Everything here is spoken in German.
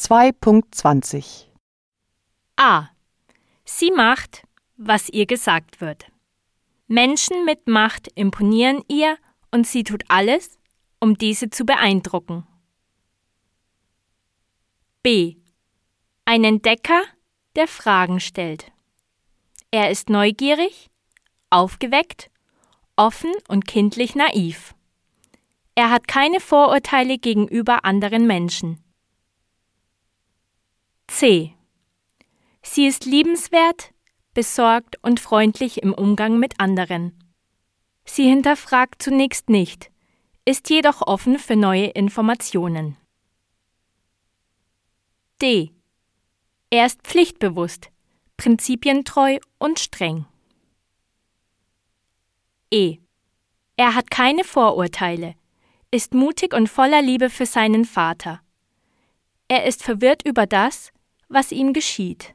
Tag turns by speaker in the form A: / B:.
A: 2.20
B: A. Sie macht, was ihr gesagt wird. Menschen mit Macht imponieren ihr und sie tut alles, um diese zu beeindrucken. B. Ein Entdecker, der Fragen stellt. Er ist neugierig, aufgeweckt, offen und kindlich naiv. Er hat keine Vorurteile gegenüber anderen Menschen. C. Sie ist liebenswert, besorgt und freundlich im Umgang mit anderen. Sie hinterfragt zunächst nicht, ist jedoch offen für neue Informationen. D. Er ist pflichtbewusst, prinzipientreu und streng. E. Er hat keine Vorurteile, ist mutig und voller Liebe für seinen Vater. Er ist verwirrt über das, was ihm geschieht.